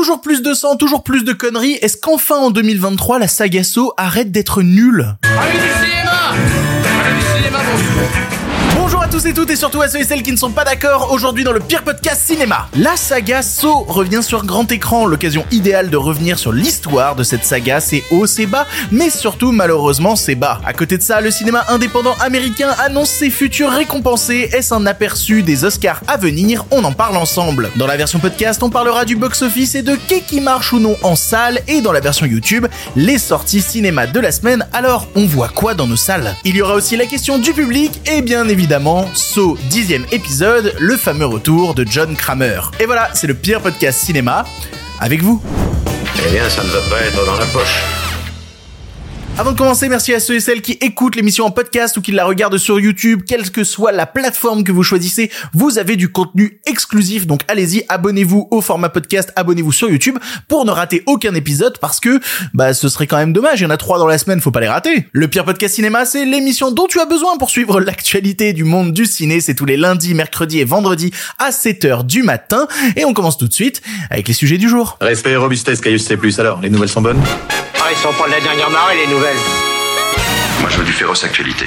Toujours plus de sang, toujours plus de conneries. Est-ce qu'enfin en 2023, la saga So arrête d'être nulle? Tous et toutes et surtout à ceux et celles qui ne sont pas d'accord aujourd'hui dans le pire podcast cinéma. La saga So revient sur grand écran, l'occasion idéale de revenir sur l'histoire de cette saga, c'est haut, c'est bas, mais surtout malheureusement c'est bas. À côté de ça, le cinéma indépendant américain annonce ses futurs récompensés, est-ce un aperçu des Oscars à venir? On en parle ensemble. Dans la version podcast, on parlera du box-office et de qu'est qui marche ou non en salle, et dans la version YouTube, les sorties cinéma de la semaine, alors on voit quoi dans nos salles? Il y aura aussi la question du public, et bien évidemment So, dixième épisode, le fameux retour de John Kramer. Et voilà, c'est le pire podcast cinéma avec vous. Eh bien, ça ne va pas être dans la poche. Avant de commencer, merci à ceux et celles qui écoutent l'émission en podcast ou qui la regardent sur YouTube, quelle que soit la plateforme que vous choisissez, vous avez du contenu exclusif, donc allez-y, abonnez-vous au format podcast, abonnez-vous sur YouTube pour ne rater aucun épisode parce que, bah, ce serait quand même dommage, il y en a trois dans la semaine, faut pas les rater. Le pire podcast cinéma, c'est l'émission dont tu as besoin pour suivre l'actualité du monde du ciné, c'est tous les lundis, mercredis et vendredis à 7h du matin, et on commence tout de suite avec les sujets du jour. Respect robustesse, Caius C+. Alors, les nouvelles sont bonnes? Ils sont pas de la dernière marée, les nouvelles. Moi, je veux du féroce actualité.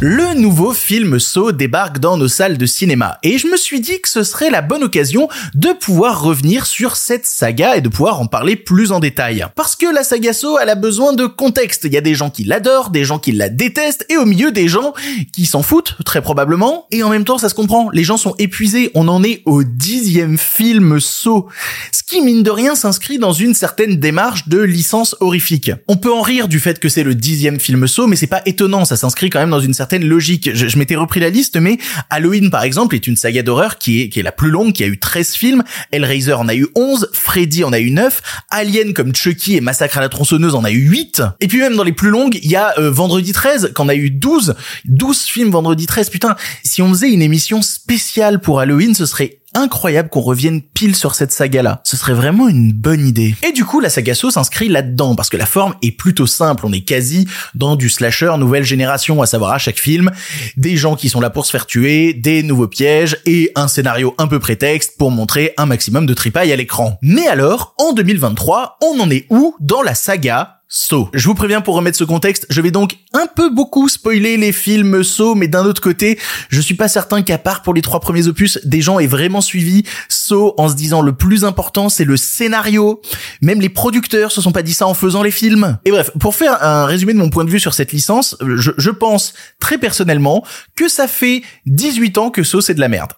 Le nouveau film Saw débarque dans nos salles de cinéma et je me suis dit que ce serait la bonne occasion de pouvoir revenir sur cette saga et de pouvoir en parler plus en détail. Parce que la saga Saw, elle a besoin de contexte. Il y a des gens qui l'adorent, des gens qui la détestent et au milieu des gens qui s'en foutent, très probablement. Et en même temps, ça se comprend. Les gens sont épuisés. On en est au dixième film Saw. Ce qui, mine de rien, s'inscrit dans une certaine démarche de licence horrifique. On peut en rire du fait que c'est le dixième film Saw, mais c'est pas étonnant. Ça s'inscrit quand même dans une certaine logique. Je, je m'étais repris la liste, mais Halloween, par exemple, est une saga d'horreur qui est, qui est la plus longue, qui a eu 13 films. Hellraiser en a eu 11. Freddy en a eu 9. Alien comme Chucky et Massacre à la tronçonneuse en a eu 8. Et puis même dans les plus longues, il y a euh, Vendredi 13, qu'en a eu 12. 12 films Vendredi 13. Putain, si on faisait une émission spéciale pour Halloween, ce serait incroyable qu'on revienne pile sur cette saga-là. Ce serait vraiment une bonne idée. Et du coup, la saga So s'inscrit là-dedans, parce que la forme est plutôt simple. On est quasi dans du slasher nouvelle génération, à savoir à chaque film, des gens qui sont là pour se faire tuer, des nouveaux pièges, et un scénario un peu prétexte pour montrer un maximum de tripaille à l'écran. Mais alors, en 2023, on en est où dans la saga So. Je vous préviens pour remettre ce contexte, je vais donc un peu beaucoup spoiler les films So, mais d'un autre côté, je suis pas certain qu'à part pour les trois premiers opus, des gens aient vraiment suivi So en se disant le plus important c'est le scénario. Même les producteurs se sont pas dit ça en faisant les films. Et bref, pour faire un résumé de mon point de vue sur cette licence, je, pense très personnellement que ça fait 18 ans que So c'est de la merde.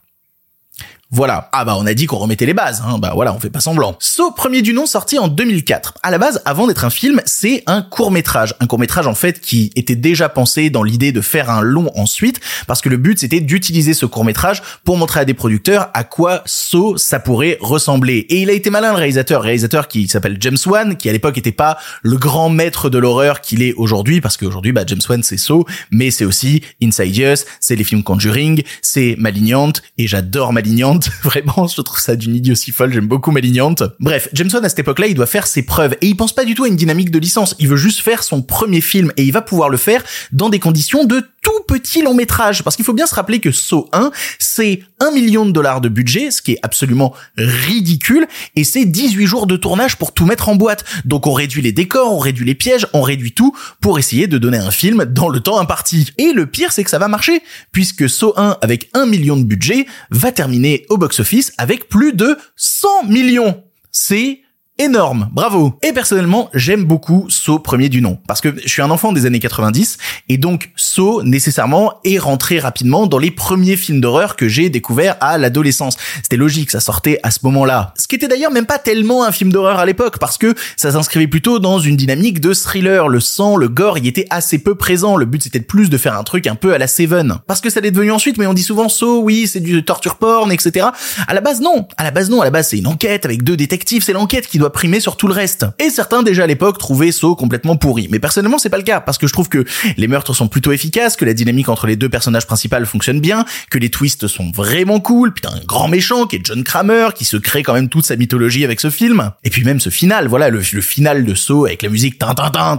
Voilà. Ah bah on a dit qu'on remettait les bases, hein. bah voilà, on fait pas semblant. So, premier du nom, sorti en 2004. À la base, avant d'être un film, c'est un court métrage. Un court métrage en fait qui était déjà pensé dans l'idée de faire un long ensuite, parce que le but c'était d'utiliser ce court métrage pour montrer à des producteurs à quoi So ça pourrait ressembler. Et il a été malin le réalisateur, réalisateur qui s'appelle James Wan, qui à l'époque était pas le grand maître de l'horreur qu'il est aujourd'hui, parce qu'aujourd'hui bah James Wan c'est So, mais c'est aussi Insidious, c'est les films Conjuring, c'est Malignante, et j'adore Malignante Vraiment, je trouve ça d'une idiotie folle. J'aime beaucoup Malignante. Bref, Jameson à cette époque-là, il doit faire ses preuves et il pense pas du tout à une dynamique de licence. Il veut juste faire son premier film et il va pouvoir le faire dans des conditions de tout petit long métrage. Parce qu'il faut bien se rappeler que Saw 1, c'est un million de dollars de budget, ce qui est absolument ridicule, et c'est 18 jours de tournage pour tout mettre en boîte. Donc on réduit les décors, on réduit les pièges, on réduit tout pour essayer de donner un film dans le temps imparti. Et le pire, c'est que ça va marcher, puisque Saw 1, avec un million de budget, va terminer au box-office avec plus de 100 millions. C'est énorme, bravo. Et personnellement, j'aime beaucoup Saw premier du nom parce que je suis un enfant des années 90 et donc Saw nécessairement est rentré rapidement dans les premiers films d'horreur que j'ai découvert à l'adolescence. C'était logique, ça sortait à ce moment-là. Ce qui était d'ailleurs même pas tellement un film d'horreur à l'époque parce que ça s'inscrivait plutôt dans une dynamique de thriller. Le sang, le gore, y était assez peu présent. Le but c'était plus de faire un truc un peu à la Seven. Parce que ça l'est devenu ensuite, mais on dit souvent Saw, oui, c'est du torture porn, etc. À la base non. À la base non. À la base c'est une enquête avec deux détectives. C'est l'enquête qui doit primer sur tout le reste. Et certains déjà à l'époque trouvaient Saw complètement pourri. Mais personnellement c'est pas le cas parce que je trouve que les meurtres sont plutôt efficaces, que la dynamique entre les deux personnages principaux fonctionne bien, que les twists sont vraiment cool, t'as un grand méchant qui est John Kramer qui se crée quand même toute sa mythologie avec ce film. Et puis même ce final, voilà le, final de Saw avec la musique tin tin tin,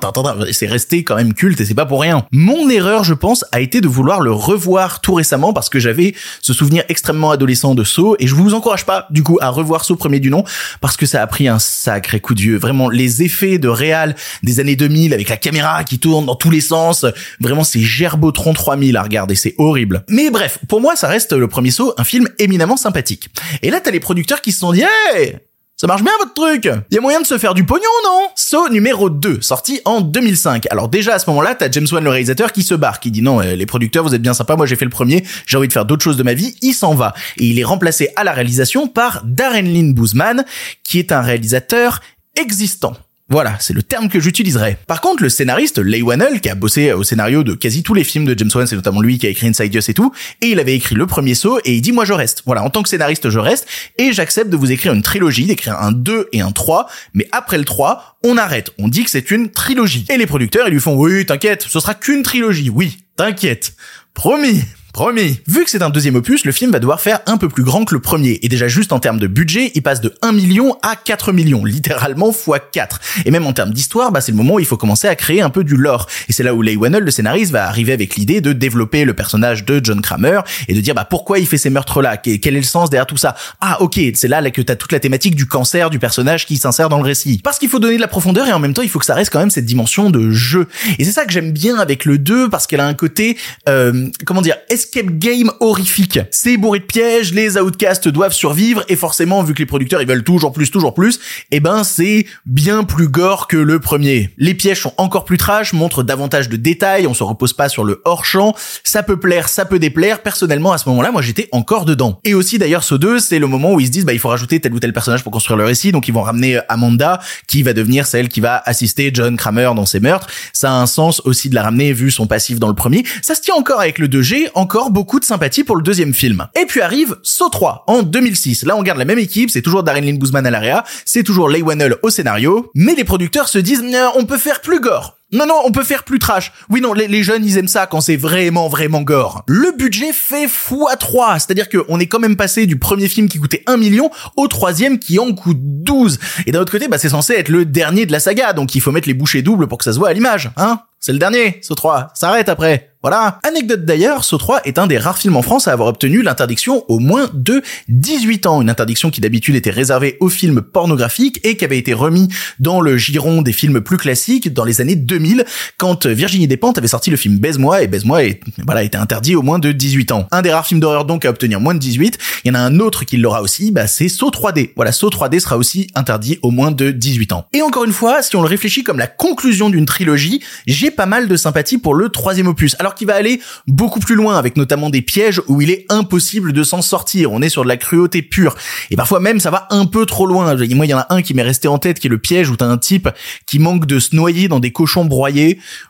c'est resté quand même culte et c'est pas pour rien. Mon erreur je pense a été de vouloir le revoir tout récemment parce que j'avais ce souvenir extrêmement adolescent de Saw et je vous encourage pas du coup à revoir Saw premier du nom parce que ça a pris un sacré coup de vieux. Vraiment les effets de réal des années 2000 avec la caméra qui tourne dans tous les sens, vraiment c'est Gerbotron 3000 à regarder, c'est horrible. Mais bref, pour moi ça reste le premier saut, un film éminemment sympathique. Et là t'as les producteurs qui se sont dit hey ça marche bien votre truc Il y a moyen de se faire du pognon, non? Saut numéro 2, sorti en 2005. Alors déjà à ce moment-là, t'as James Wan le réalisateur qui se barre, qui dit non, euh, les producteurs vous êtes bien sympas, moi j'ai fait le premier, j'ai envie de faire d'autres choses de ma vie, il s'en va. Et il est remplacé à la réalisation par Darren Lynn Boozman, qui est un réalisateur existant. Voilà, c'est le terme que j'utiliserai. Par contre, le scénariste Leigh Whannell, qui a bossé au scénario de quasi tous les films de James Wan, c'est notamment lui qui a écrit Inside Us et tout, et il avait écrit le premier saut, et il dit moi je reste. Voilà, en tant que scénariste je reste, et j'accepte de vous écrire une trilogie, d'écrire un 2 et un 3, mais après le 3, on arrête. On dit que c'est une trilogie. Et les producteurs, ils lui font oui, t'inquiète, ce sera qu'une trilogie, oui, t'inquiète. Promis. Promis. Vu que c'est un deuxième opus, le film va devoir faire un peu plus grand que le premier. Et déjà juste en termes de budget, il passe de 1 million à 4 millions, littéralement x 4. Et même en termes d'histoire, bah c'est le moment où il faut commencer à créer un peu du lore. Et c'est là où Leigh Whannell, le scénariste, va arriver avec l'idée de développer le personnage de John Kramer et de dire bah pourquoi il fait ces meurtres-là, quel est le sens derrière tout ça? Ah ok, c'est là, là que t'as toute la thématique du cancer du personnage qui s'insère dans le récit. Parce qu'il faut donner de la profondeur et en même temps il faut que ça reste quand même cette dimension de jeu. Et c'est ça que j'aime bien avec le 2 parce qu'elle a un côté, euh, comment dire, escape game horrifique. C'est bourré de pièges, les outcasts doivent survivre et forcément vu que les producteurs ils veulent toujours plus, toujours plus, eh ben c'est bien plus gore que le premier. Les pièges sont encore plus trash, montrent davantage de détails, on se repose pas sur le hors-champ, ça peut plaire, ça peut déplaire. Personnellement à ce moment-là, moi j'étais encore dedans. Et aussi d'ailleurs ce 2, c'est le moment où ils se disent bah il faut rajouter tel ou tel personnage pour construire le récit, donc ils vont ramener euh, Amanda qui va devenir celle qui va assister John Kramer dans ses meurtres. Ça a un sens aussi de la ramener vu son passif dans le premier. Ça se tient encore avec le 2G, encore beaucoup de sympathie pour le deuxième film. Et puis arrive Saw 3 en 2006. Là, on garde la même équipe, c'est toujours Darren Lynn Boozman à l'area, c'est toujours Leigh Whannell au scénario, mais les producteurs se disent on peut faire plus gore. Non, non, on peut faire plus trash. Oui, non, les, jeunes, ils aiment ça quand c'est vraiment, vraiment gore. Le budget fait x3, c'est-à-dire qu'on est quand même passé du premier film qui coûtait 1 million au troisième qui en coûte 12. Et d'un autre côté, bah, c'est censé être le dernier de la saga, donc il faut mettre les bouchées doubles pour que ça se voit à l'image, hein C'est le dernier, ce 3. Ça arrête après. Voilà. Anecdote d'ailleurs, So 3 est un des rares films en France à avoir obtenu l'interdiction au moins de 18 ans. Une interdiction qui d'habitude était réservée aux films pornographiques et qui avait été remis dans le giron des films plus classiques dans les années 2000 quand Virginie Despentes avait sorti le film Baise-moi et Baise-moi est, voilà, était interdit au moins de 18 ans. Un des rares films d'horreur donc à obtenir moins de 18. Il y en a un autre qui l'aura aussi, bah c'est So 3D. Voilà, So 3D sera aussi interdit au moins de 18 ans. Et encore une fois, si on le réfléchit comme la conclusion d'une trilogie, j'ai pas mal de sympathie pour le troisième opus. Alors qui va aller beaucoup plus loin avec notamment des pièges où il est impossible de s'en sortir. On est sur de la cruauté pure. Et parfois même ça va un peu trop loin. Moi il y en a un qui m'est resté en tête qui est le piège où t'as un type qui manque de se noyer dans des cochons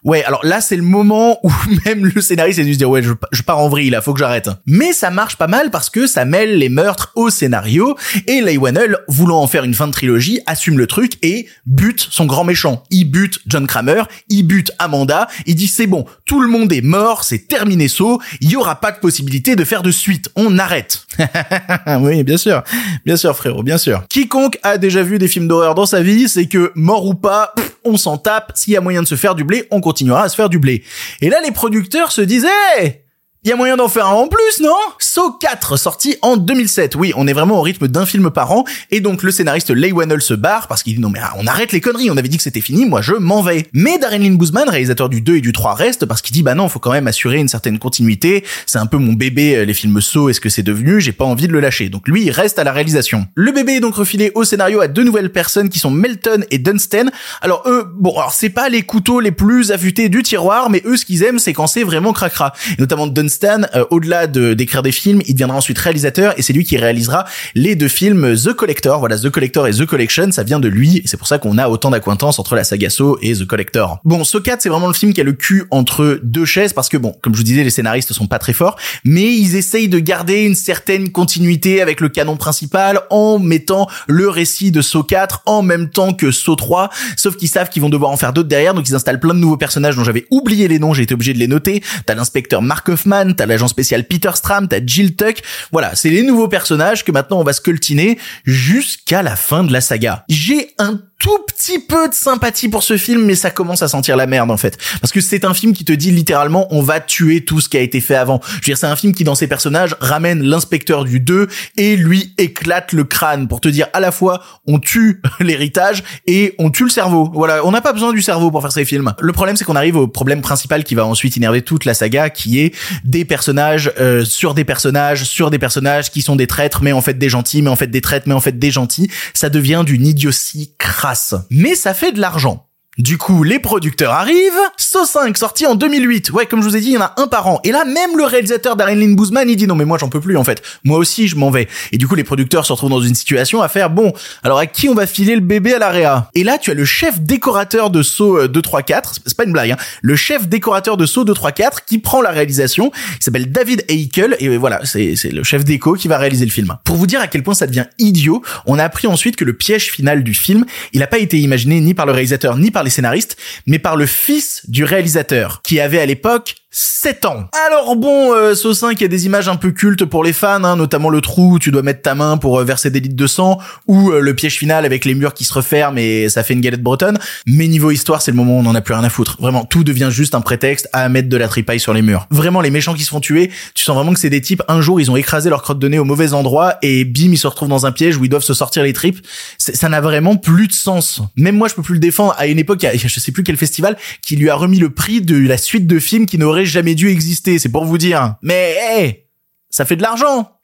Ouais, alors là c'est le moment où même le scénariste a dû se dire ouais je, pars en vrille là, faut que j'arrête. Mais ça marche pas mal parce que ça mêle les meurtres au scénario et Leigh Whannell voulant en faire une fin de trilogie assume le truc et bute son grand méchant. Il bute John Kramer, il bute Amanda, il dit c'est bon, tout le monde est mort, c'est terminé saut, il y aura pas de possibilité de faire de suite, on arrête. oui, bien sûr, bien sûr frérot, bien sûr. Quiconque a déjà vu des films d'horreur dans sa vie, c'est que mort ou pas, on s'en tape, s'il y a moyen de se faire du blé, on continuera à se faire du blé. Et là les producteurs se disaient il y a moyen d'en faire un en plus, non? Saw 4, sorti en 2007. Oui, on est vraiment au rythme d'un film par an, et donc le scénariste Leigh Whannell se barre parce qu'il dit non mais ah, on arrête les conneries, on avait dit que c'était fini, moi je m'en vais. Mais Darren Lynn Boozman, réalisateur du 2 et du 3, reste parce qu'il dit bah non, faut quand même assurer une certaine continuité, c'est un peu mon bébé, euh, les films Saw, est-ce que c'est devenu, j'ai pas envie de le lâcher. Donc lui, il reste à la réalisation. Le bébé est donc refilé au scénario à deux nouvelles personnes qui sont Melton et Dunstan. Alors eux, bon, alors c'est pas les couteaux les plus affûtés du tiroir, mais eux ce qu'ils aiment c'est quand c'est vraiment cracra. notamment Dunstan Stan, euh, au-delà de d'écrire des films, il deviendra ensuite réalisateur et c'est lui qui réalisera les deux films The Collector. Voilà, The Collector et The Collection, ça vient de lui c'est pour ça qu'on a autant d'acquaintance entre la saga Saw et The Collector. Bon, Saw 4, c'est vraiment le film qui a le cul entre deux chaises parce que bon, comme je vous disais, les scénaristes sont pas très forts, mais ils essayent de garder une certaine continuité avec le canon principal en mettant le récit de Saw 4 en même temps que Saw 3, sauf qu'ils savent qu'ils vont devoir en faire d'autres derrière, donc ils installent plein de nouveaux personnages dont j'avais oublié les noms, j'ai été obligé de les noter. T'as l'inspecteur Mark Hoffman, t'as l'agent spécial Peter Stram, t'as Jill Tuck. Voilà, c'est les nouveaux personnages que maintenant on va sculptiner jusqu'à la fin de la saga. J'ai un tout petit peu de sympathie pour ce film, mais ça commence à sentir la merde en fait. Parce que c'est un film qui te dit littéralement on va tuer tout ce qui a été fait avant. Je veux dire, c'est un film qui dans ses personnages ramène l'inspecteur du 2 et lui éclate le crâne pour te dire à la fois on tue l'héritage et on tue le cerveau. Voilà, on n'a pas besoin du cerveau pour faire ces films. Le problème c'est qu'on arrive au problème principal qui va ensuite énerver toute la saga qui est des personnages euh, sur des personnages sur des personnages qui sont des traîtres mais en fait des gentils mais en fait des traîtres mais en fait des gentils. Ça devient d'une idiotie crasse mais ça fait de l'argent. Du coup, les producteurs arrivent. So 5 sorti en 2008. Ouais, comme je vous ai dit, il y en a un par an. Et là, même le réalisateur Darren Lynn Boozman, il dit non mais moi j'en peux plus en fait. Moi aussi, je m'en vais. Et du coup, les producteurs se retrouvent dans une situation à faire bon. Alors à qui on va filer le bébé à l'AREA Et là, tu as le chef décorateur de Saw 2 3 4. C'est pas une blague. Hein. Le chef décorateur de Saw 2 3 4 qui prend la réalisation. Il s'appelle David Eichel et voilà, c'est c'est le chef déco qui va réaliser le film. Pour vous dire à quel point ça devient idiot, on a appris ensuite que le piège final du film, il a pas été imaginé ni par le réalisateur ni par les scénaristes, mais par le fils du réalisateur, qui avait à l'époque 7 ans. Alors bon, euh, 5, il y a des images un peu cultes pour les fans, hein, notamment le trou où tu dois mettre ta main pour euh, verser des litres de sang, ou euh, le piège final avec les murs qui se referment et ça fait une galette bretonne. Mais niveau histoire, c'est le moment où on en a plus rien à foutre. Vraiment, tout devient juste un prétexte à mettre de la tripaille sur les murs. Vraiment, les méchants qui se font tuer, tu sens vraiment que c'est des types, un jour, ils ont écrasé leur crotte de nez au mauvais endroit et bim, ils se retrouvent dans un piège où ils doivent se sortir les tripes. Ça n'a vraiment plus de sens. Même moi, je peux plus le défendre. À une époque, il y a, je sais plus quel festival, qui lui a remis le prix de la suite de films qui n'aurait jamais dû exister, c'est pour vous dire. Mais hé, ça fait de l'argent.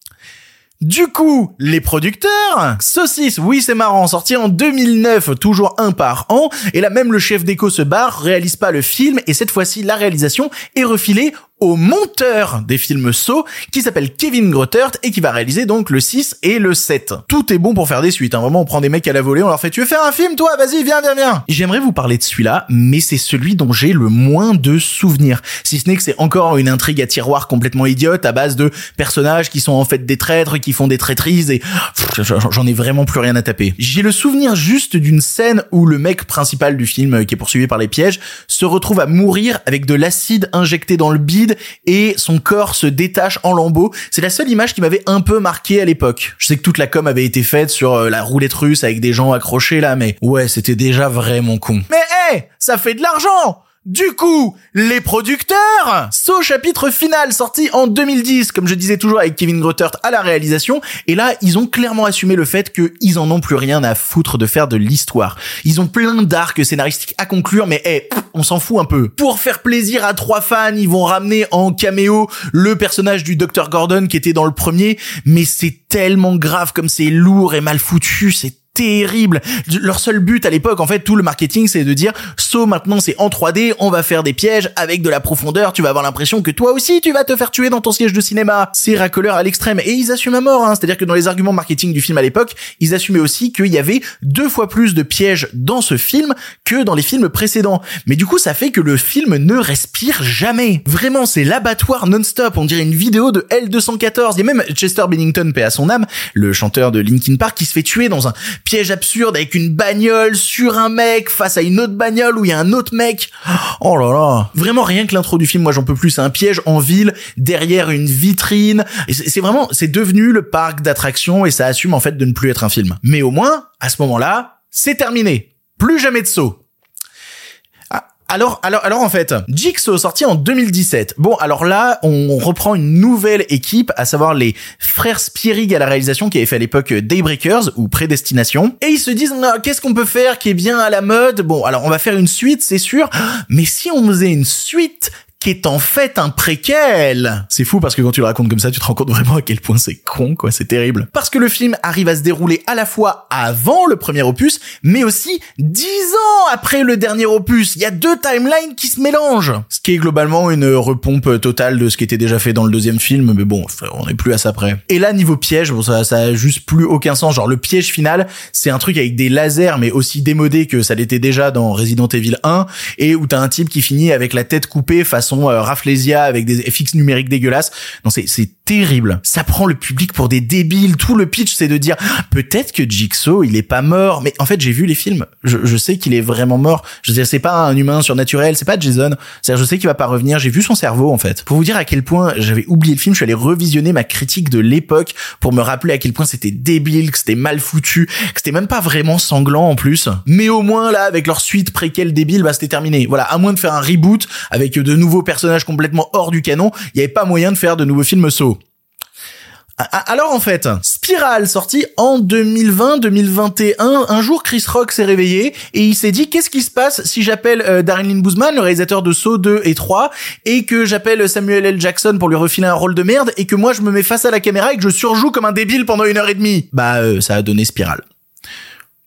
Du coup, les producteurs, Saucisse, oui c'est marrant, sorti en 2009, toujours un par an, et là même le chef d'éco se barre, réalise pas le film, et cette fois-ci la réalisation est refilée au monteur des films Saw qui s'appelle Kevin Grottert et qui va réaliser donc le 6 et le 7. Tout est bon pour faire des suites, hein. vraiment on prend des mecs à la volée, on leur fait tu veux faire un film toi? Vas-y viens viens viens. J'aimerais vous parler de celui-là, mais c'est celui dont j'ai le moins de souvenirs. Si ce n'est que c'est encore une intrigue à tiroir complètement idiote à base de personnages qui sont en fait des traîtres, qui font des traîtrises et j'en ai vraiment plus rien à taper. J'ai le souvenir juste d'une scène où le mec principal du film qui est poursuivi par les pièges se retrouve à mourir avec de l'acide injecté dans le bide et son corps se détache en lambeaux. C'est la seule image qui m'avait un peu marqué à l'époque. Je sais que toute la com avait été faite sur euh, la roulette russe avec des gens accrochés là, mais ouais, c'était déjà vraiment con. Mais hé, ça fait de l'argent du coup, les producteurs So chapitre final sorti en 2010, comme je disais toujours avec Kevin Grottert à la réalisation, et là, ils ont clairement assumé le fait qu'ils en ont plus rien à foutre de faire de l'histoire. Ils ont plein d'arcs scénaristiques à conclure, mais hey, on s'en fout un peu. Pour faire plaisir à trois fans, ils vont ramener en caméo le personnage du Dr Gordon qui était dans le premier, mais c'est tellement grave comme c'est lourd et mal foutu, c'est terrible. Leur seul but à l'époque, en fait, tout le marketing, c'est de dire, so maintenant c'est en 3D, on va faire des pièges avec de la profondeur, tu vas avoir l'impression que toi aussi tu vas te faire tuer dans ton siège de cinéma. C'est racoleur à l'extrême. Et ils assument à mort, hein. C'est-à-dire que dans les arguments marketing du film à l'époque, ils assumaient aussi qu'il y avait deux fois plus de pièges dans ce film que dans les films précédents. Mais du coup, ça fait que le film ne respire jamais. Vraiment, c'est l'abattoir non-stop. On dirait une vidéo de L214. Il y a même Chester Bennington, paix à son âme, le chanteur de Linkin Park, qui se fait tuer dans un piège absurde avec une bagnole sur un mec face à une autre bagnole où il y a un autre mec. Oh là là. Vraiment rien que l'intro du film, moi j'en peux plus. C'est un piège en ville derrière une vitrine. C'est vraiment, c'est devenu le parc d'attractions et ça assume en fait de ne plus être un film. Mais au moins, à ce moment-là, c'est terminé. Plus jamais de saut. Alors, alors, alors en fait, Jigsaw sorti en 2017. Bon, alors là, on reprend une nouvelle équipe, à savoir les frères Spierig à la réalisation qui avaient fait à l'époque Daybreakers ou Prédestination. Et ils se disent, qu'est-ce qu'on peut faire qui est bien à la mode? Bon, alors on va faire une suite, c'est sûr. Mais si on faisait une suite qui est en fait un préquel. C'est fou parce que quand tu le racontes comme ça, tu te rends compte vraiment à quel point c'est con, quoi, c'est terrible. Parce que le film arrive à se dérouler à la fois avant le premier opus, mais aussi dix ans après le dernier opus. Il y a deux timelines qui se mélangent. Ce qui est globalement une repompe totale de ce qui était déjà fait dans le deuxième film, mais bon, on est plus à ça près. Et là, niveau piège, bon, ça, ça a juste plus aucun sens. Genre, le piège final, c'est un truc avec des lasers, mais aussi démodé que ça l'était déjà dans Resident Evil 1, et où t'as un type qui finit avec la tête coupée façon euh, Rafflesia avec des FX numériques dégueulasses. Non, c'est, c'est terrible. Ça prend le public pour des débiles. Tout le pitch, c'est de dire, ah, peut-être que Jigsaw, il est pas mort. Mais en fait, j'ai vu les films. Je, je sais qu'il est vraiment mort. Je veux dire, c'est pas un humain surnaturel. C'est pas Jason. C'est-à-dire, je sais qu'il va pas revenir. J'ai vu son cerveau, en fait. Pour vous dire à quel point j'avais oublié le film, je suis allé revisionner ma critique de l'époque pour me rappeler à quel point c'était débile, que c'était mal foutu, que c'était même pas vraiment sanglant en plus. Mais au moins, là, avec leur suite préquelle débile, bah, c'était terminé. Voilà. À moins de faire un reboot avec de nouveaux personnages complètement hors du canon, il y avait pas moyen de faire de nouveaux films Saw. Alors en fait, Spiral sorti en 2020-2021, un jour Chris Rock s'est réveillé et il s'est dit qu'est-ce qui se passe si j'appelle euh, Darren Lynn Boozman, le réalisateur de Saw 2 et 3, et que j'appelle Samuel L. Jackson pour lui refiler un rôle de merde et que moi je me mets face à la caméra et que je surjoue comme un débile pendant une heure et demie? Bah euh, ça a donné Spiral.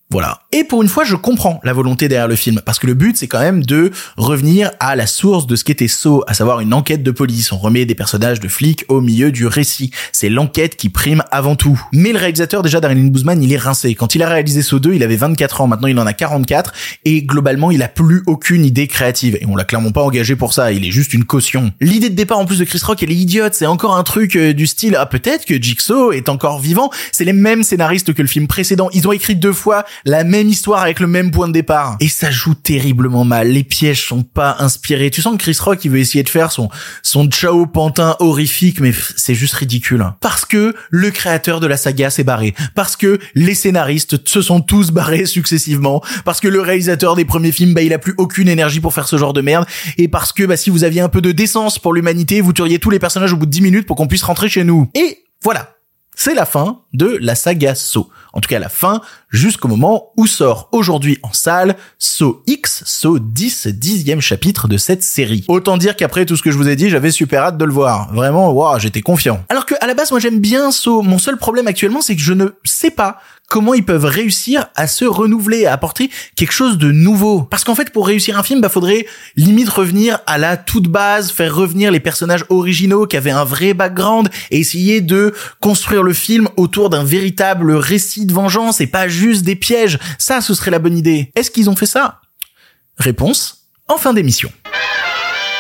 Voilà. Et pour une fois, je comprends la volonté derrière le film, parce que le but, c'est quand même de revenir à la source de ce qu'était Saw, à savoir une enquête de police. On remet des personnages de flics au milieu du récit. C'est l'enquête qui prime avant tout. Mais le réalisateur, déjà, Darren Boozman, il est rincé. Quand il a réalisé Saw 2, il avait 24 ans. Maintenant, il en a 44. Et globalement, il a plus aucune idée créative. Et on l'a clairement pas engagé pour ça. Il est juste une caution. L'idée de départ, en plus de Chris Rock, elle est idiote. C'est encore un truc euh, du style, ah, peut-être que Jigsaw est encore vivant. C'est les mêmes scénaristes que le film précédent. Ils ont écrit deux fois la même histoire avec le même point de départ. Et ça joue terriblement mal. Les pièges sont pas inspirés. Tu sens que Chris Rock, il veut essayer de faire son, son Chao Pantin horrifique, mais c'est juste ridicule. Parce que le créateur de la saga s'est barré. Parce que les scénaristes se sont tous barrés successivement. Parce que le réalisateur des premiers films, bah, il a plus aucune énergie pour faire ce genre de merde. Et parce que, bah, si vous aviez un peu de décence pour l'humanité, vous tueriez tous les personnages au bout de 10 minutes pour qu'on puisse rentrer chez nous. Et voilà. C'est la fin de la saga So. En tout cas, la fin jusqu'au moment où sort aujourd'hui en salle So X, So 10, dixième chapitre de cette série. Autant dire qu'après tout ce que je vous ai dit, j'avais super hâte de le voir. Vraiment, waouh, j'étais confiant. Alors que à la base, moi j'aime bien So. Mon seul problème actuellement, c'est que je ne sais pas comment ils peuvent réussir à se renouveler, à apporter quelque chose de nouveau. Parce qu'en fait, pour réussir un film, bah faudrait limite revenir à la toute base, faire revenir les personnages originaux qui avaient un vrai background et essayer de construire le film autour d'un véritable récit de vengeance et pas juste des pièges. Ça, ce serait la bonne idée. Est-ce qu'ils ont fait ça? Réponse en fin d'émission.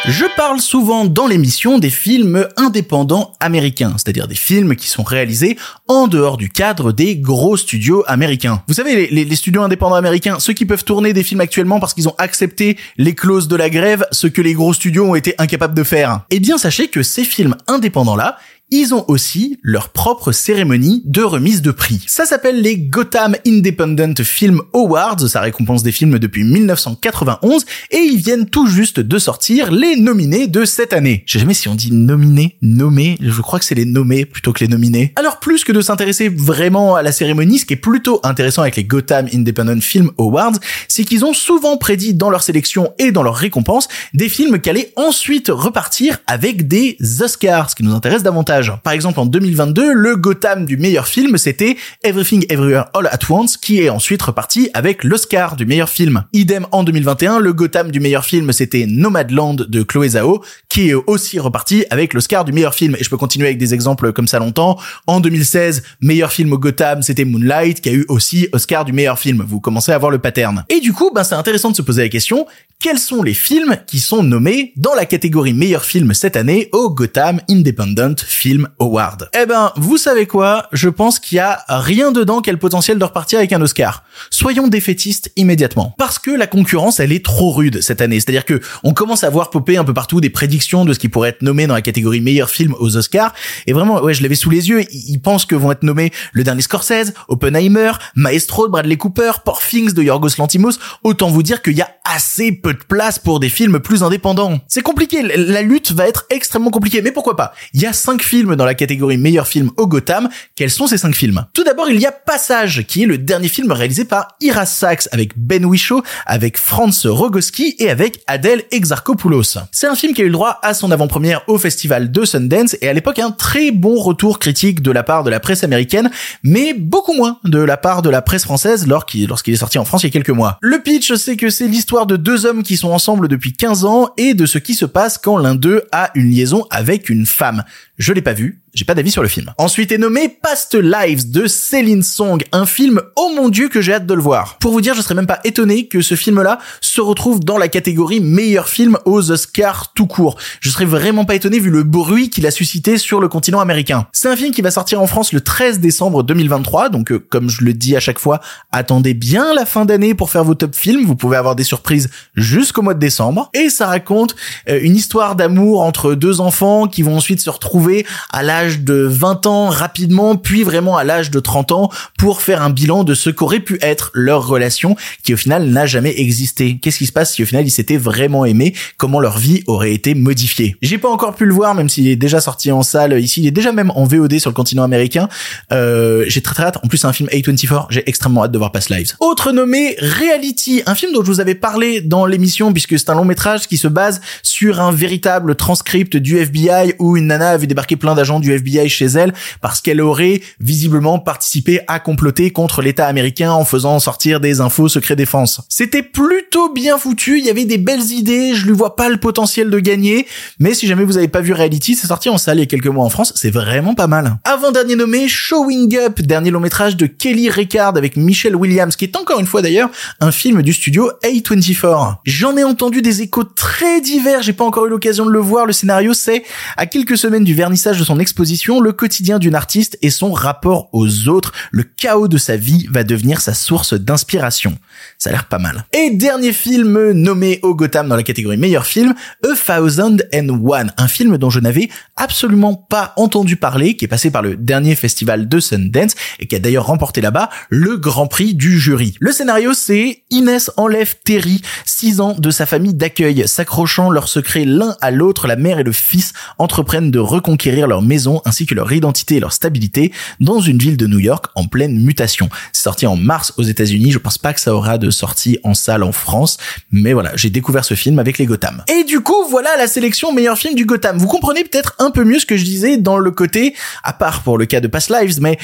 Je parle souvent dans l'émission des films indépendants américains, c'est-à-dire des films qui sont réalisés en dehors du cadre des gros studios américains. Vous savez, les, les, studios indépendants américains, ceux qui peuvent tourner des films actuellement parce qu'ils ont accepté les clauses de la grève, ce que les gros studios ont été incapables de faire. Eh bien, sachez que ces films indépendants-là, ils ont aussi leur propre cérémonie de remise de prix. Ça s'appelle les Gotham Independent Film Awards, ça récompense des films depuis 1991, et ils viennent tout juste de sortir les nominés de cette année. Je sais jamais si on dit nominés, nommés, je crois que c'est les nommés plutôt que les nominés. Alors plus que de s'intéresser vraiment à la cérémonie, ce qui est plutôt intéressant avec les Gotham Independent Film Awards, c'est qu'ils ont souvent prédit dans leur sélection et dans leur récompense des films qui allaient ensuite repartir avec des Oscars, ce qui nous intéresse davantage. Par exemple, en 2022, le Gotham du meilleur film, c'était Everything Everywhere All at Once, qui est ensuite reparti avec l'Oscar du meilleur film. Idem en 2021, le Gotham du meilleur film, c'était Nomadland de Chloé Zhao, qui est aussi reparti avec l'Oscar du meilleur film. Et je peux continuer avec des exemples comme ça longtemps. En 2016, meilleur film au Gotham, c'était Moonlight, qui a eu aussi Oscar du meilleur film. Vous commencez à voir le pattern. Et du coup, ben, c'est intéressant de se poser la question, quels sont les films qui sont nommés dans la catégorie meilleur film cette année au Gotham Independent Film Award. Eh ben, vous savez quoi? Je pense qu'il y a rien dedans qui a le potentiel de repartir avec un Oscar. Soyons défaitistes immédiatement. Parce que la concurrence, elle est trop rude cette année. C'est-à-dire que on commence à voir popper un peu partout des prédictions de ce qui pourrait être nommé dans la catégorie meilleur film aux Oscars. Et vraiment, ouais, je l'avais sous les yeux. Ils pensent que vont être nommés le dernier Scorsese, Oppenheimer, Maestro de Bradley Cooper, Poor Things de Yorgos Lantimos. Autant vous dire qu'il y a assez peu de place pour des films plus indépendants. C'est compliqué, la lutte va être extrêmement compliquée, mais pourquoi pas? Il y a cinq films dans la catégorie meilleur film au Gotham. Quels sont ces cinq films? Tout d'abord, il y a Passage, qui est le dernier film réalisé par Ira Sachs avec Ben Whishaw, avec Franz Rogowski et avec Adèle Exarchopoulos. C'est un film qui a eu le droit à son avant-première au festival de Sundance et à l'époque un très bon retour critique de la part de la presse américaine, mais beaucoup moins de la part de la presse française lorsqu'il est sorti en France il y a quelques mois. Le pitch, c'est que c'est l'histoire de deux hommes qui sont ensemble depuis 15 ans et de ce qui se passe quand l'un d'eux a une liaison avec une femme. Je l'ai pas vu, j'ai pas d'avis sur le film. Ensuite est nommé Past Lives de Céline Song, un film, oh mon dieu, que j'ai hâte de le voir. Pour vous dire, je serais même pas étonné que ce film-là se retrouve dans la catégorie meilleur film aux Oscars tout court. Je serais vraiment pas étonné vu le bruit qu'il a suscité sur le continent américain. C'est un film qui va sortir en France le 13 décembre 2023, donc euh, comme je le dis à chaque fois, attendez bien la fin d'année pour faire vos top films, vous pouvez avoir des surprises jusqu'au mois de décembre. Et ça raconte euh, une histoire d'amour entre deux enfants qui vont ensuite se retrouver à la de 20 ans rapidement, puis vraiment à l'âge de 30 ans pour faire un bilan de ce qu'aurait pu être leur relation qui au final n'a jamais existé. Qu'est-ce qui se passe si au final ils s'étaient vraiment aimés? Comment leur vie aurait été modifiée? J'ai pas encore pu le voir, même s'il est déjà sorti en salle ici, il est déjà même en VOD sur le continent américain. Euh, j'ai très très hâte. En plus, c'est un film A24. J'ai extrêmement hâte de voir Past Lives. Autre nommé Reality, un film dont je vous avais parlé dans l'émission puisque c'est un long métrage qui se base sur un véritable transcript du FBI où une nana avait débarqué plein d'agents du FBI chez elle parce qu'elle aurait visiblement participé à comploter contre l'État américain en faisant sortir des infos secret défense. C'était plutôt bien foutu, il y avait des belles idées, je lui vois pas le potentiel de gagner, mais si jamais vous avez pas vu Reality, c'est sorti en salle il y a quelques mois en France, c'est vraiment pas mal. Avant dernier nommé, Showing Up, dernier long métrage de Kelly Ricard avec Michelle Williams, qui est encore une fois d'ailleurs un film du studio A24. J'en ai entendu des échos très divers, j'ai pas encore eu l'occasion de le voir, le scénario c'est à quelques semaines du vernissage de son exposition le quotidien d'une artiste et son rapport aux autres, le chaos de sa vie va devenir sa source d'inspiration. Ça a l'air pas mal. Et dernier film nommé au Gotham dans la catégorie meilleur film, A Thousand and One, un film dont je n'avais absolument pas entendu parler, qui est passé par le dernier festival de Sundance et qui a d'ailleurs remporté là-bas le grand prix du jury. Le scénario, c'est Inès enlève Terry, six ans de sa famille d'accueil, s'accrochant leurs secrets l'un à l'autre, la mère et le fils entreprennent de reconquérir leur maison ainsi que leur identité et leur stabilité dans une ville de New York en pleine mutation. C'est sorti en mars aux États-Unis, je pense pas que ça aura de sortie en salle en France, mais voilà, j'ai découvert ce film avec les Gotham. Et du coup, voilà la sélection meilleur film du Gotham. Vous comprenez peut-être un peu mieux ce que je disais dans le côté, à part pour le cas de Past Lives, mais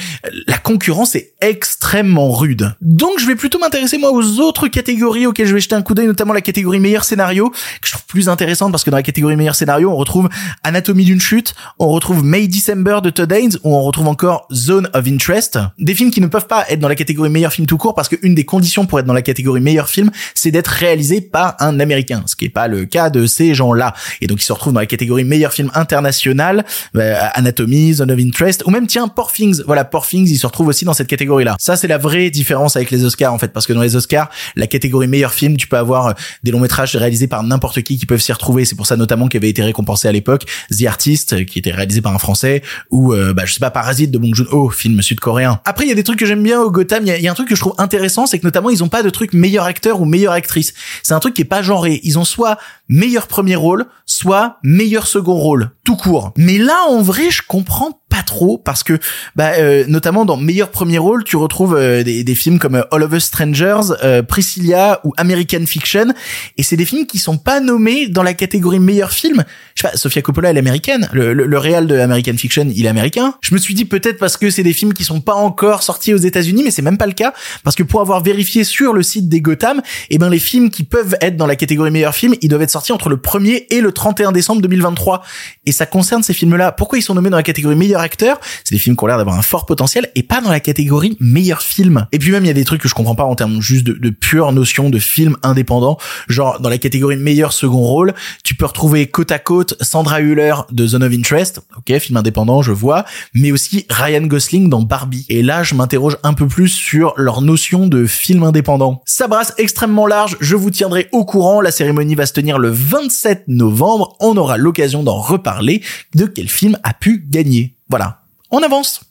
la concurrence est extrêmement rude. Donc je vais plutôt m'intéresser moi aux autres catégories auxquelles je vais jeter un coup d'œil, notamment la catégorie meilleur scénario, que je trouve plus intéressante parce que dans la catégorie meilleur scénario, on retrouve Anatomie d'une chute, on retrouve May December de Todd Haynes, où on retrouve encore Zone of Interest, des films qui ne peuvent pas être dans la catégorie meilleur film tout court parce qu'une des conditions pour être dans la catégorie meilleur film, c'est d'être réalisé par un américain, ce qui est pas le cas de ces gens-là. Et donc ils se retrouvent dans la catégorie meilleur film international, euh, Anatomy, Zone of Interest, ou même tiens Poor. Voilà, Poor Things, il se retrouve aussi dans cette catégorie-là. Ça c'est la vraie différence avec les Oscars en fait, parce que dans les Oscars, la catégorie meilleur film, tu peux avoir euh, des longs métrages réalisés par n'importe qui qui peuvent s'y retrouver. C'est pour ça notamment qu'il avait été récompensé à l'époque The Artist, qui était réalisé par un Français, ou bah je sais pas Parasite de Bong Joon-ho, film sud-coréen. Après il y a des trucs que j'aime bien au Gotham. Il y, y, a un truc que je trouve intéressant, c'est que notamment ils ont pas de truc meilleur acteur ou meilleure actrice. C'est un truc qui est pas genré. Ils ont soit meilleur premier rôle, soit meilleur second rôle, tout court. Mais là, en vrai, je comprends pas trop parce que, bah, euh, notamment dans meilleur premier rôle, tu retrouves euh, des, des, films comme euh, All of Us Strangers, Priscilla ou American Fiction, et c'est des films qui sont pas nommés dans la catégorie meilleur film. Je sais pas, Sofia Coppola est américaine, le, le, le réal de American Fiction il est américain. Je me suis dit peut-être parce que c'est des films qui sont pas encore sortis aux États-Unis, mais c'est même pas le cas parce que pour avoir vérifié sur le site des Gotham, eh ben les films qui peuvent être dans la catégorie meilleur film, ils doivent être sortis entre le 1er et le 31 décembre 2023, et ça concerne ces films-là. Pourquoi ils sont nommés dans la catégorie meilleur acteur? C'est des films qui ont l'air d'avoir un fort potentiel et pas dans la catégorie meilleur film. Et puis même il y a des trucs que je comprends pas en termes juste de, de pure notion de film indépendant, genre dans la catégorie meilleur second rôle, tu peux retrouver côte à côte Sandra Hüller de Zone of Interest, ok, film indépendant, je vois, mais aussi Ryan Gosling dans Barbie. Et là, je m'interroge un peu plus sur leur notion de film indépendant. Ça brasse extrêmement large, je vous tiendrai au courant, la cérémonie va se tenir le 27 novembre, on aura l'occasion d'en reparler de quel film a pu gagner. Voilà, on avance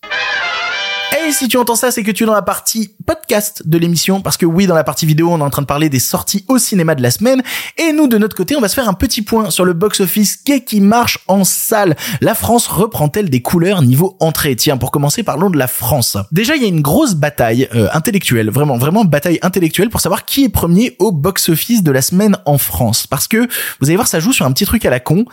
Et si tu entends ça, c'est que tu es dans la partie podcast de l'émission, parce que oui, dans la partie vidéo, on est en train de parler des sorties au cinéma de la semaine, et nous, de notre côté, on va se faire un petit point sur le box-office qui marche en salle? La France reprend-elle des couleurs niveau entrée? Tiens, pour commencer, parlons de la France. Déjà, il y a une grosse bataille euh, intellectuelle, vraiment, vraiment bataille intellectuelle pour savoir qui est premier au box-office de la semaine en France. Parce que, vous allez voir, ça joue sur un petit truc à la con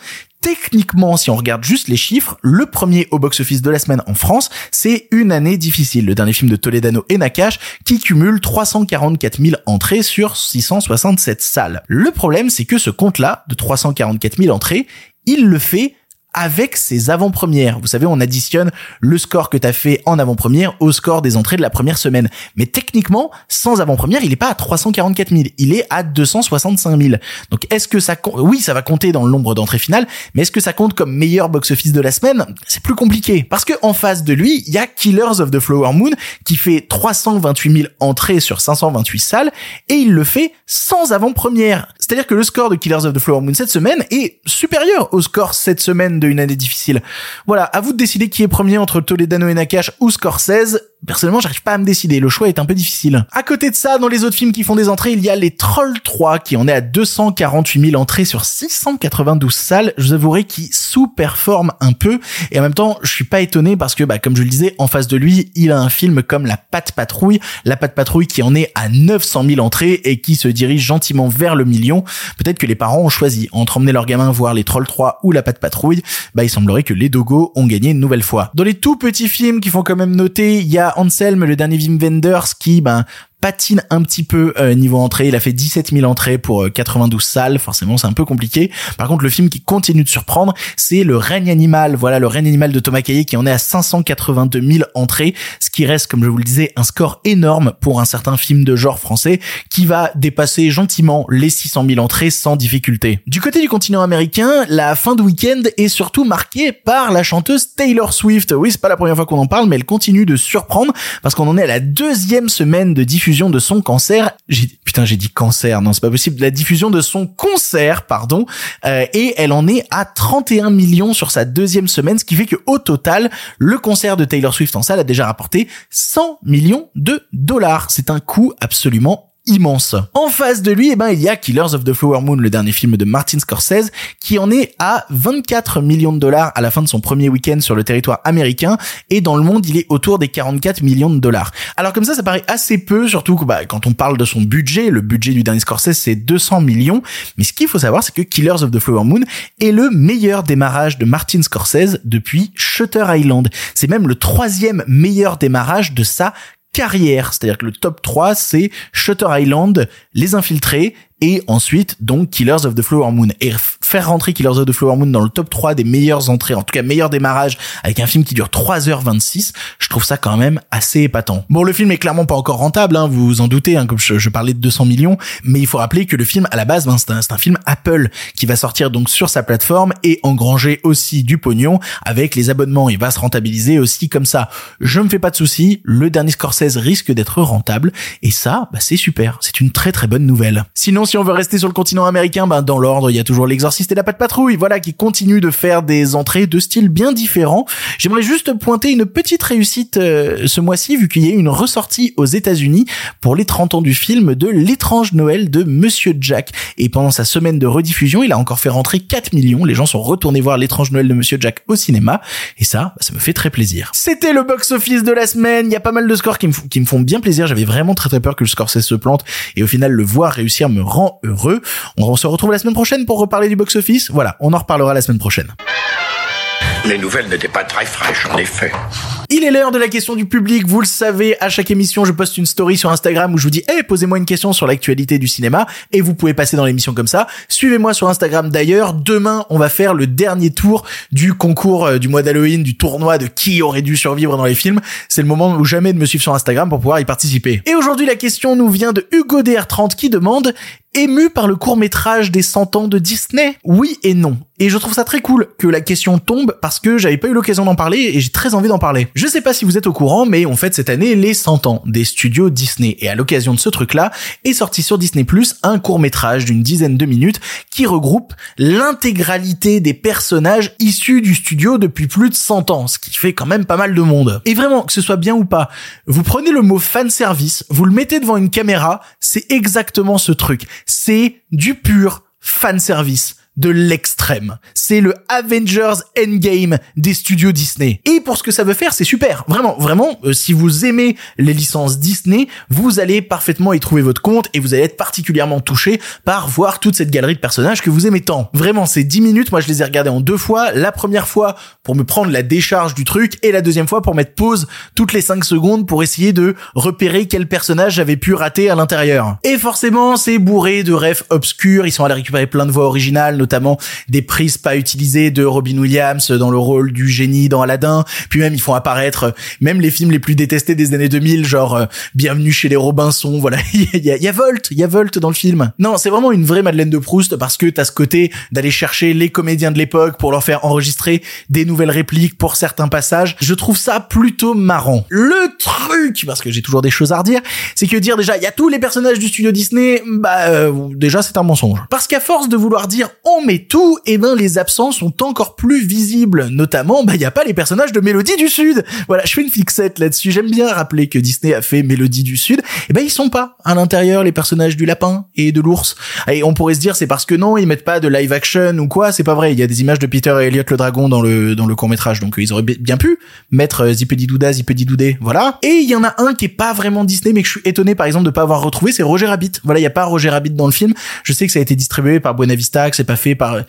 techniquement, si on regarde juste les chiffres, le premier au box-office de la semaine en France, c'est une année difficile. Le dernier film de Toledano et Nakash qui cumule 344 000 entrées sur 667 salles. Le problème, c'est que ce compte-là, de 344 000 entrées, il le fait avec ses avant-premières. Vous savez, on additionne le score que tu as fait en avant-première au score des entrées de la première semaine. Mais techniquement, sans avant-première, il est pas à 344 000, il est à 265 000. Donc est-ce que ça compte Oui, ça va compter dans le nombre d'entrées finales, mais est-ce que ça compte comme meilleur box-office de la semaine? C'est plus compliqué. Parce que en face de lui, il y a Killers of the Flower Moon qui fait 328 000 entrées sur 528 salles et il le fait sans avant-première. C'est-à-dire que le score de Killers of the Flower Moon cette semaine est supérieur au score cette semaine une année difficile. Voilà, à vous de décider qui est premier entre Toledano et Nakash ou Scorsese. Personnellement, j'arrive pas à me décider. Le choix est un peu difficile. À côté de ça, dans les autres films qui font des entrées, il y a Les Trolls 3 qui en est à 248 000 entrées sur 692 salles. Je vous avouerai qu'il sous-performe un peu. Et en même temps, je suis pas étonné parce que, bah, comme je le disais, en face de lui, il a un film comme La Patte Patrouille. La Patte Patrouille qui en est à 900 000 entrées et qui se dirige gentiment vers le million. Peut-être que les parents ont choisi entre emmener leur gamin voir Les Trolls 3 ou La Patte Patrouille. Bah, il semblerait que les Dogos ont gagné une nouvelle fois. Dans les tout petits films qui font quand même noter, il y a Anselm, le dernier Wim Wenders, qui ben patine un petit peu euh, niveau entrée. Il a fait 17 000 entrées pour 92 euh, salles. Forcément, c'est un peu compliqué. Par contre, le film qui continue de surprendre, c'est Le règne animal. Voilà, Le règne animal de Thomas Caillet qui en est à 582 000 entrées, ce qui reste, comme je vous le disais, un score énorme pour un certain film de genre français qui va dépasser gentiment les 600 000 entrées sans difficulté. Du côté du continent américain, la fin de week-end est surtout marquée par la chanteuse Taylor Swift. Oui, c'est pas la première fois qu'on en parle, mais elle continue de surprendre parce qu'on en est à la deuxième semaine de diffusion de son cancer. Putain, j'ai dit cancer, non, c'est pas possible. La diffusion de son concert, pardon, euh, et elle en est à 31 millions sur sa deuxième semaine, ce qui fait que au total, le concert de Taylor Swift en salle a déjà rapporté 100 millions de dollars. C'est un coût absolument immense. En face de lui, eh ben, il y a Killers of the Flower Moon, le dernier film de Martin Scorsese, qui en est à 24 millions de dollars à la fin de son premier week-end sur le territoire américain, et dans le monde, il est autour des 44 millions de dollars. Alors comme ça, ça paraît assez peu, surtout que, bah, quand on parle de son budget, le budget du dernier Scorsese, c'est 200 millions, mais ce qu'il faut savoir, c'est que Killers of the Flower Moon est le meilleur démarrage de Martin Scorsese depuis Shutter Island. C'est même le troisième meilleur démarrage de sa carrière. C'est-à-dire que le top 3, c'est Shutter Island, Les Infiltrés et ensuite donc Killers of the Flower Moon et faire rentrer Killers of the Flower Moon dans le top 3 des meilleures entrées en tout cas meilleur démarrage avec un film qui dure 3h26 je trouve ça quand même assez épatant. Bon le film est clairement pas encore rentable hein, vous vous en doutez hein, comme je, parlais de 200 millions mais il faut rappeler que le film à la base ben, c'est un, un, film Apple qui va sortir donc sur sa plateforme et engranger aussi du pognon avec les abonnements. Il va se rentabiliser aussi comme ça. Je me fais pas de soucis le dernier Scorsese risque d'être rentable et ça bah, c'est super. C'est une très très bonne nouvelle. Sinon si on veut rester sur le continent américain, ben dans l'ordre, il y a toujours l'exorciste et la patte patrouille, voilà, qui continuent de faire des entrées de styles bien différents. J'aimerais juste pointer une petite réussite euh, ce mois-ci, vu qu'il y a eu une ressortie aux États-Unis pour les 30 ans du film de L'étrange Noël de Monsieur Jack. Et pendant sa semaine de rediffusion, il a encore fait rentrer 4 millions. Les gens sont retournés voir L'étrange Noël de Monsieur Jack au cinéma. Et ça, ça me fait très plaisir. C'était le box-office de la semaine. Il y a pas mal de scores qui me, font bien plaisir. J'avais vraiment très très peur que le score se plante. Et au final, le voir réussir me rend heureux. On se retrouve la semaine prochaine pour reparler du box-office. Voilà, on en reparlera la semaine prochaine. Les nouvelles n'étaient pas très fraîches, en effet. Il est l'heure de la question du public. Vous le savez, à chaque émission, je poste une story sur Instagram où je vous dis, hey, posez-moi une question sur l'actualité du cinéma et vous pouvez passer dans l'émission comme ça. Suivez-moi sur Instagram d'ailleurs. Demain, on va faire le dernier tour du concours euh, du mois d'Halloween, du tournoi de qui aurait dû survivre dans les films. C'est le moment où jamais de me suivre sur Instagram pour pouvoir y participer. Et aujourd'hui, la question nous vient de Hugo DR30 qui demande, ému par le court métrage des 100 ans de Disney? Oui et non. Et je trouve ça très cool que la question tombe parce que j'avais pas eu l'occasion d'en parler et j'ai très envie d'en parler. Je sais pas si vous êtes au courant, mais on fête cette année les 100 ans des studios Disney. Et à l'occasion de ce truc-là, est sorti sur Disney Plus un court métrage d'une dizaine de minutes qui regroupe l'intégralité des personnages issus du studio depuis plus de 100 ans, ce qui fait quand même pas mal de monde. Et vraiment, que ce soit bien ou pas, vous prenez le mot fan service, vous le mettez devant une caméra, c'est exactement ce truc. C'est du pur fan service de l'extrême. C'est le Avengers Endgame des studios Disney. Et pour ce que ça veut faire, c'est super. Vraiment, vraiment, euh, si vous aimez les licences Disney, vous allez parfaitement y trouver votre compte et vous allez être particulièrement touché par voir toute cette galerie de personnages que vous aimez tant. Vraiment, ces 10 minutes, moi je les ai regardés en deux fois. La première fois pour me prendre la décharge du truc et la deuxième fois pour mettre pause toutes les 5 secondes pour essayer de repérer quel personnage j'avais pu rater à l'intérieur. Et forcément, c'est bourré de rêves obscurs. Ils sont allés récupérer plein de voix originales, notamment des prises pas utilisées de Robin Williams dans le rôle du génie dans Aladdin. Puis même ils font apparaître euh, même les films les plus détestés des années 2000, genre euh, Bienvenue chez les Robinson. Voilà, il y a, y a Volt, il y a Volt dans le film. Non, c'est vraiment une vraie Madeleine de Proust parce que t'as ce côté d'aller chercher les comédiens de l'époque pour leur faire enregistrer des nouvelles répliques pour certains passages. Je trouve ça plutôt marrant. Le truc, parce que j'ai toujours des choses à redire, c'est que dire déjà il y a tous les personnages du studio Disney, bah euh, déjà c'est un mensonge. Parce qu'à force de vouloir dire met tout, eh ben les absents sont encore plus visibles. Notamment, bah il y a pas les personnages de Mélodie du Sud. Voilà, je fais une fixette là-dessus. J'aime bien rappeler que Disney a fait Mélodie du Sud. Et eh ben ils sont pas à l'intérieur les personnages du lapin et de l'ours. Et on pourrait se dire c'est parce que non, ils mettent pas de live action ou quoi. C'est pas vrai. Il y a des images de Peter et Elliot le dragon dans le dans le court métrage, donc euh, ils auraient bien pu mettre euh, Zippedy Douda, Zippedy Doudé, voilà. Et il y en a un qui est pas vraiment Disney, mais que je suis étonné par exemple de pas avoir retrouvé, c'est Roger Rabbit. Voilà, il y a pas Roger Rabbit dans le film. Je sais que ça a été distribué par Buena Vista, que c'est pas euh,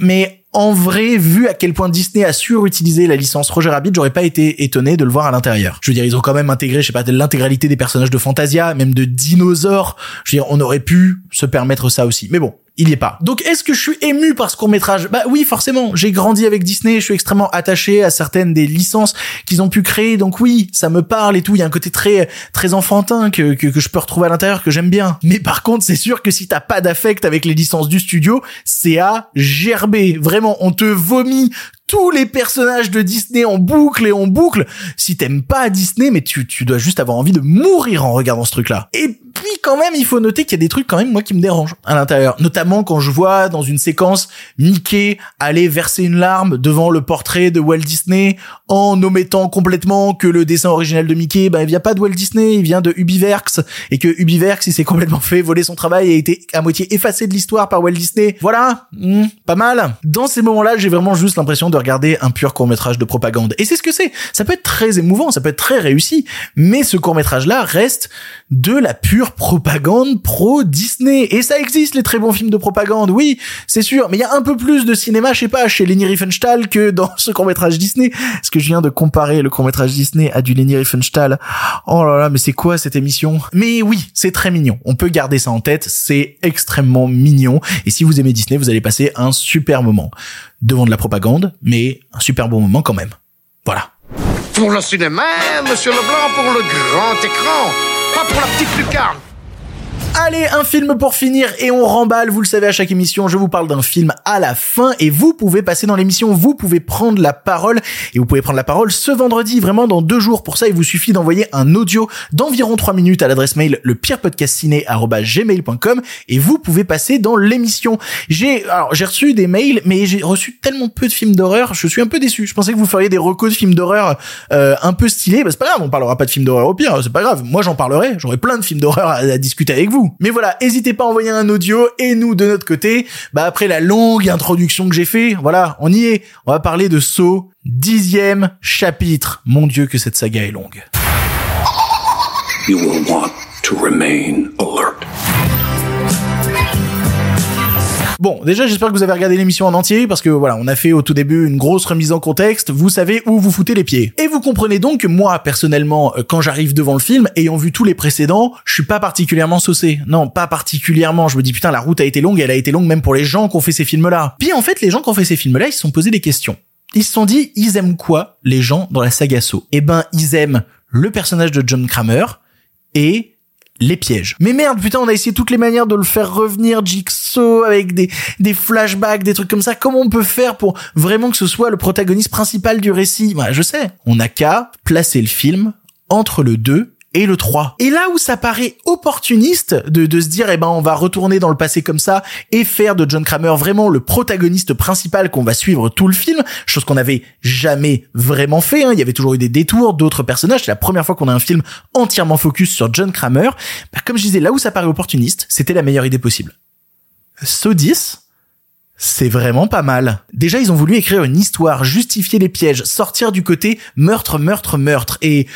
mais en vrai, vu à quel point Disney a surutilisé la licence Roger Rabbit, j'aurais pas été étonné de le voir à l'intérieur. Je veux dire, ils ont quand même intégré, je sais pas, l'intégralité des personnages de Fantasia, même de dinosaures. Je veux dire, on aurait pu se permettre ça aussi. Mais bon, il y est pas. Donc est-ce que je suis ému par ce court métrage Bah oui, forcément. J'ai grandi avec Disney, je suis extrêmement attaché à certaines des licences qu'ils ont pu créer. Donc oui, ça me parle et tout. Il y a un côté très très enfantin que que, que je peux retrouver à l'intérieur que j'aime bien. Mais par contre, c'est sûr que si t'as pas d'affect avec les licences du studio, c'est à gerber. Vraiment, on te vomit tous les personnages de Disney en boucle et en boucle. Si t'aimes pas Disney, mais tu, tu dois juste avoir envie de mourir en regardant ce truc-là. Puis quand même, il faut noter qu'il y a des trucs quand même moi qui me dérangent à l'intérieur. Notamment quand je vois dans une séquence Mickey aller verser une larme devant le portrait de Walt Disney en omettant complètement que le dessin original de Mickey, ben il vient pas de Walt Disney, il vient de Ubiverx et que Ubiverx il s'est complètement fait voler son travail et a été à moitié effacé de l'histoire par Walt Disney. Voilà, hmm, pas mal. Dans ces moments-là, j'ai vraiment juste l'impression de regarder un pur court-métrage de propagande. Et c'est ce que c'est. Ça peut être très émouvant, ça peut être très réussi, mais ce court-métrage-là reste de la pure propagande pro-Disney. Et ça existe, les très bons films de propagande, oui, c'est sûr, mais il y a un peu plus de cinéma, je sais pas, chez Leni Riefenstahl que dans ce court-métrage Disney. Est-ce que je viens de comparer le court-métrage Disney à du Leni Riefenstahl Oh là là, mais c'est quoi cette émission? Mais oui, c'est très mignon. On peut garder ça en tête, c'est extrêmement mignon. Et si vous aimez Disney, vous allez passer un super moment devant de la propagande, mais un super bon moment quand même. Voilà. Pour le cinéma, monsieur Leblanc, pour le grand écran, pas pour la petite lucarne. Allez, un film pour finir et on remballe, vous le savez à chaque émission, je vous parle d'un film à la fin et vous pouvez passer dans l'émission, vous pouvez prendre la parole et vous pouvez prendre la parole ce vendredi, vraiment dans deux jours. Pour ça, il vous suffit d'envoyer un audio d'environ trois minutes à l'adresse mail le gmail.com et vous pouvez passer dans l'émission. J'ai, alors, j'ai reçu des mails, mais j'ai reçu tellement peu de films d'horreur, je suis un peu déçu. Je pensais que vous feriez des recos de films d'horreur euh, un peu stylés, bah, c'est pas grave, on parlera pas de films d'horreur au pire, c'est pas grave. Moi, j'en parlerai, j'aurai plein de films d'horreur à discuter avec vous. Mais voilà, n'hésitez pas à envoyer un audio et nous de notre côté, bah après la longue introduction que j'ai fait, voilà, on y est. On va parler de Saw, dixième chapitre. Mon dieu que cette saga est longue. Bon, déjà, j'espère que vous avez regardé l'émission en entier parce que voilà, on a fait au tout début une grosse remise en contexte. Vous savez où vous foutez les pieds. Et vous comprenez donc que moi, personnellement, euh, quand j'arrive devant le film, ayant vu tous les précédents, je suis pas particulièrement saucé. Non, pas particulièrement. Je me dis putain, la route a été longue, elle a été longue même pour les gens qui ont fait ces films-là. Puis en fait, les gens qui ont fait ces films-là, ils se sont posé des questions. Ils se sont dit, ils aiment quoi, les gens, dans la saga So Eh ben, ils aiment le personnage de John Kramer et les pièges. Mais merde, putain, on a essayé toutes les manières de le faire revenir, Jigsaw, avec des, des flashbacks, des trucs comme ça. Comment on peut faire pour vraiment que ce soit le protagoniste principal du récit? Bah, je sais. On n'a qu'à placer le film entre le 2 et le 3. Et là où ça paraît opportuniste de, de se dire, eh ben, on va retourner dans le passé comme ça et faire de John Kramer vraiment le protagoniste principal qu'on va suivre tout le film, chose qu'on n'avait jamais vraiment fait, hein. Il y avait toujours eu des détours d'autres personnages. C'est la première fois qu'on a un film entièrement focus sur John Kramer. Bah, comme je disais, là où ça paraît opportuniste, c'était la meilleure idée possible. So 10, c'est vraiment pas mal. Déjà, ils ont voulu écrire une histoire, justifier les pièges, sortir du côté meurtre, meurtre, meurtre. Et,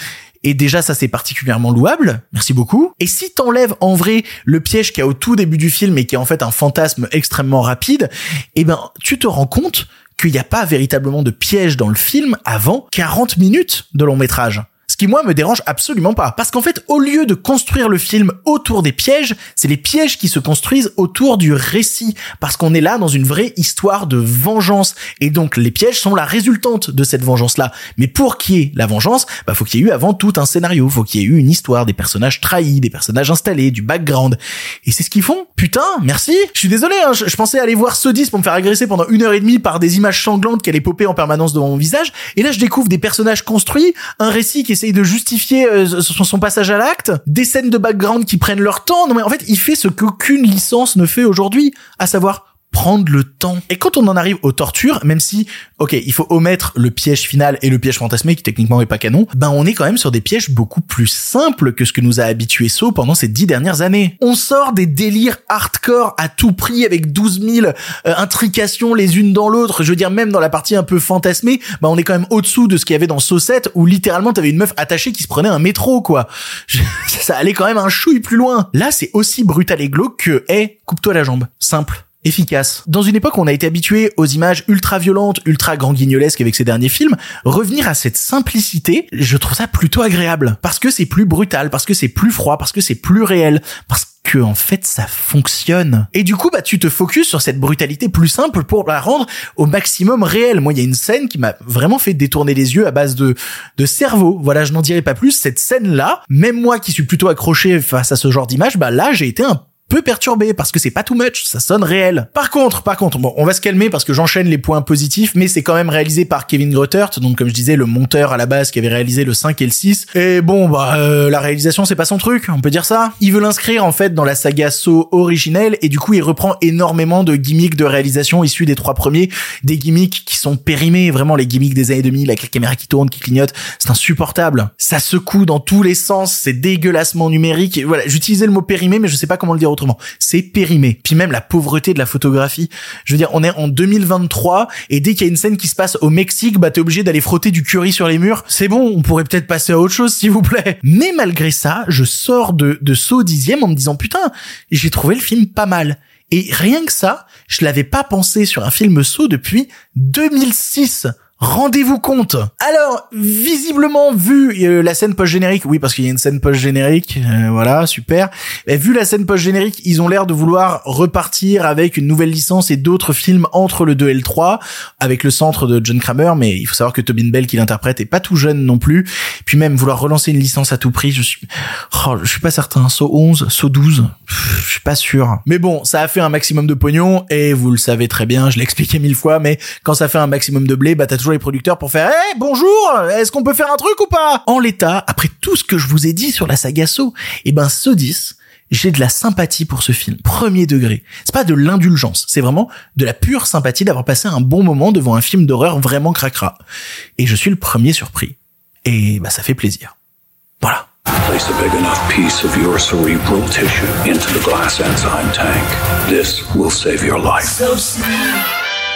et déjà, ça c'est particulièrement louable. Merci beaucoup. Et si t'enlèves en vrai le piège qu'il y a au tout début du film et qui est en fait un fantasme extrêmement rapide, eh ben, tu te rends compte qu'il n'y a pas véritablement de piège dans le film avant 40 minutes de long métrage. Ce qui moi me dérange absolument pas. Parce qu'en fait, au lieu de construire le film autour des pièges, c'est les pièges qui se construisent autour du récit. Parce qu'on est là dans une vraie histoire de vengeance. Et donc les pièges sont la résultante de cette vengeance-là. Mais pour qu'il y ait la vengeance, bah faut qu'il y ait eu avant tout un scénario. Faut qu'il y ait eu une histoire, des personnages trahis, des personnages installés, du background. Et c'est ce qu'ils font. Putain, merci. Je suis désolé, hein, je, pensais aller voir Sodis pour me faire agresser pendant une heure et demie par des images sanglantes allaient popper en permanence devant mon visage. Et là, je découvre des personnages construits, un récit qui essaye de justifier euh, son, son passage à l'acte, des scènes de background qui prennent leur temps. Non mais en fait, il fait ce qu'aucune licence ne fait aujourd'hui, à savoir prendre le temps. Et quand on en arrive aux tortures, même si, ok, il faut omettre le piège final et le piège fantasmé qui techniquement est pas canon, ben on est quand même sur des pièges beaucoup plus simples que ce que nous a habitué So pendant ces dix dernières années. On sort des délires hardcore à tout prix avec 12 000 euh, intrications les unes dans l'autre. Je veux dire, même dans la partie un peu fantasmée, ben on est quand même au-dessous de ce qu'il y avait dans So 7 où littéralement t'avais une meuf attachée qui se prenait un métro, quoi. Ça allait quand même un chouille plus loin. Là, c'est aussi brutal et glauque que, hey, coupe-toi la jambe. Simple efficace. Dans une époque où on a été habitué aux images ultra violentes, ultra grand guignolesques avec ces derniers films, revenir à cette simplicité, je trouve ça plutôt agréable. Parce que c'est plus brutal, parce que c'est plus froid, parce que c'est plus réel, parce que en fait ça fonctionne. Et du coup, bah tu te focuses sur cette brutalité plus simple pour la rendre au maximum réelle. Moi, il y a une scène qui m'a vraiment fait détourner les yeux à base de de cerveau. Voilà, je n'en dirai pas plus. Cette scène-là, même moi qui suis plutôt accroché face à ce genre d'image, bah là j'ai été un peu perturbé parce que c'est pas too much, ça sonne réel. Par contre, par contre, bon, on va se calmer parce que j'enchaîne les points positifs, mais c'est quand même réalisé par Kevin Gruttert, donc comme je disais, le monteur à la base qui avait réalisé le 5 et le 6. Et bon, bah, euh, la réalisation c'est pas son truc, on peut dire ça. Il veut l'inscrire en fait dans la saga Saw originelle et du coup il reprend énormément de gimmicks de réalisation issus des trois premiers, des gimmicks qui sont périmés, vraiment les gimmicks des années 2000 avec la caméra qui tourne, qui clignote, c'est insupportable. Ça secoue dans tous les sens, c'est dégueulassement numérique. Et voilà, j'utilisais le mot périmé, mais je sais pas comment le dire autrement. C'est périmé. Puis même la pauvreté de la photographie. Je veux dire, on est en 2023 et dès qu'il y a une scène qui se passe au Mexique, bah t'es obligé d'aller frotter du curry sur les murs. C'est bon, on pourrait peut-être passer à autre chose, s'il vous plaît. Mais malgré ça, je sors de, de saut dixième en me disant putain, j'ai trouvé le film pas mal. Et rien que ça, je l'avais pas pensé sur un film saut depuis 2006. Rendez-vous compte. Alors, visiblement, vu euh, la scène post-générique, oui, parce qu'il y a une scène post-générique, euh, voilà, super. Vu la scène post-générique, ils ont l'air de vouloir repartir avec une nouvelle licence et d'autres films entre le 2 et le 3, avec le centre de John Kramer, mais il faut savoir que Tobin Bell qui l'interprète est pas tout jeune non plus. Puis même vouloir relancer une licence à tout prix, je suis, oh, je suis pas certain. Saut 11, saut 12, pff, je suis pas sûr. Mais bon, ça a fait un maximum de pognon, et vous le savez très bien, je l'ai expliqué mille fois, mais quand ça fait un maximum de blé, bah t'as toujours les producteurs pour faire Eh bonjour est-ce qu'on peut faire un truc ou pas? En l'état après tout ce que je vous ai dit sur la saga So et ben ce 10 j'ai de la sympathie pour ce film premier degré. C'est pas de l'indulgence c'est vraiment de la pure sympathie d'avoir passé un bon moment devant un film d'horreur vraiment cracra. Et je suis le premier surpris. Et bah ça fait plaisir Place a big enough piece of your cerebral tissue into the glass enzyme tank. This will save your life.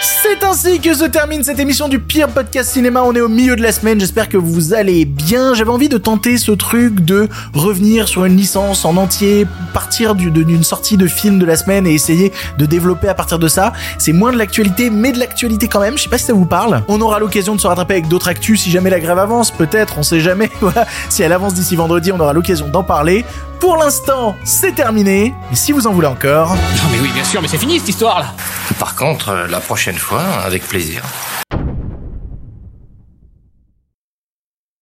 C'est ainsi que se termine cette émission du pire podcast cinéma. On est au milieu de la semaine. J'espère que vous allez bien. J'avais envie de tenter ce truc de revenir sur une licence en entier, partir d'une sortie de film de la semaine et essayer de développer à partir de ça. C'est moins de l'actualité, mais de l'actualité quand même. Je sais pas si ça vous parle. On aura l'occasion de se rattraper avec d'autres actus si jamais la grève avance. Peut-être, on sait jamais. Si elle avance d'ici vendredi, on aura l'occasion d'en parler. Pour l'instant, c'est terminé. Et si vous en voulez encore, Non mais oui, bien sûr, mais c'est fini cette histoire là. Par contre, euh, la prochaine fois, avec plaisir.